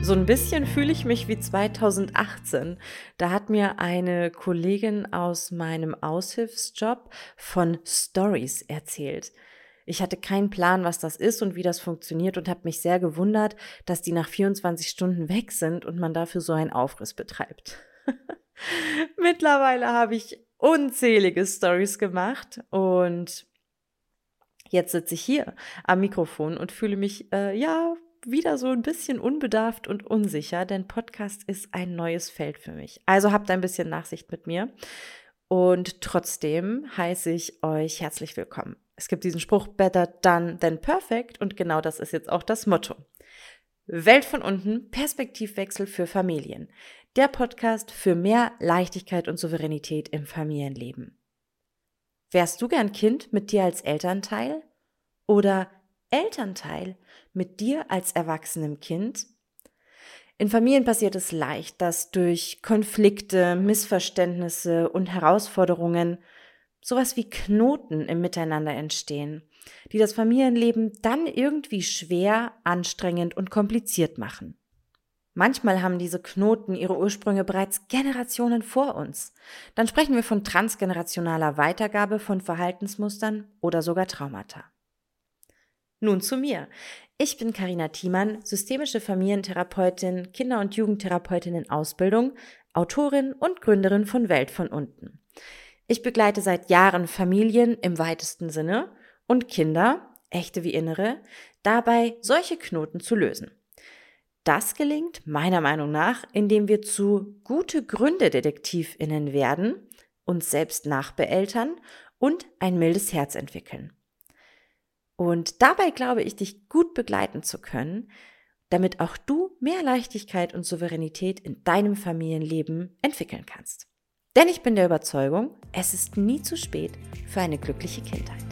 So ein bisschen fühle ich mich wie 2018. Da hat mir eine Kollegin aus meinem Aushilfsjob von Stories erzählt. Ich hatte keinen Plan, was das ist und wie das funktioniert und habe mich sehr gewundert, dass die nach 24 Stunden weg sind und man dafür so einen Aufriss betreibt. Mittlerweile habe ich unzählige Stories gemacht und jetzt sitze ich hier am Mikrofon und fühle mich äh, ja wieder so ein bisschen unbedarft und unsicher, denn Podcast ist ein neues Feld für mich. Also habt ein bisschen Nachsicht mit mir. Und trotzdem heiße ich euch herzlich willkommen. Es gibt diesen Spruch, better done than perfect. Und genau das ist jetzt auch das Motto. Welt von unten, Perspektivwechsel für Familien. Der Podcast für mehr Leichtigkeit und Souveränität im Familienleben. Wärst du gern Kind mit dir als Elternteil? Oder Elternteil mit dir als erwachsenem Kind? In Familien passiert es leicht, dass durch Konflikte, Missverständnisse und Herausforderungen sowas wie Knoten im Miteinander entstehen, die das Familienleben dann irgendwie schwer, anstrengend und kompliziert machen. Manchmal haben diese Knoten ihre Ursprünge bereits Generationen vor uns. Dann sprechen wir von transgenerationaler Weitergabe von Verhaltensmustern oder sogar Traumata. Nun zu mir. Ich bin Karina Thiemann, systemische Familientherapeutin, Kinder- und Jugendtherapeutin in Ausbildung, Autorin und Gründerin von Welt von unten. Ich begleite seit Jahren Familien im weitesten Sinne und Kinder, echte wie innere, dabei solche Knoten zu lösen. Das gelingt meiner Meinung nach, indem wir zu gute Gründe Detektivinnen werden, uns selbst nachbeeltern und ein mildes Herz entwickeln. Und dabei glaube ich, dich gut begleiten zu können, damit auch du mehr Leichtigkeit und Souveränität in deinem Familienleben entwickeln kannst. Denn ich bin der Überzeugung, es ist nie zu spät für eine glückliche Kindheit.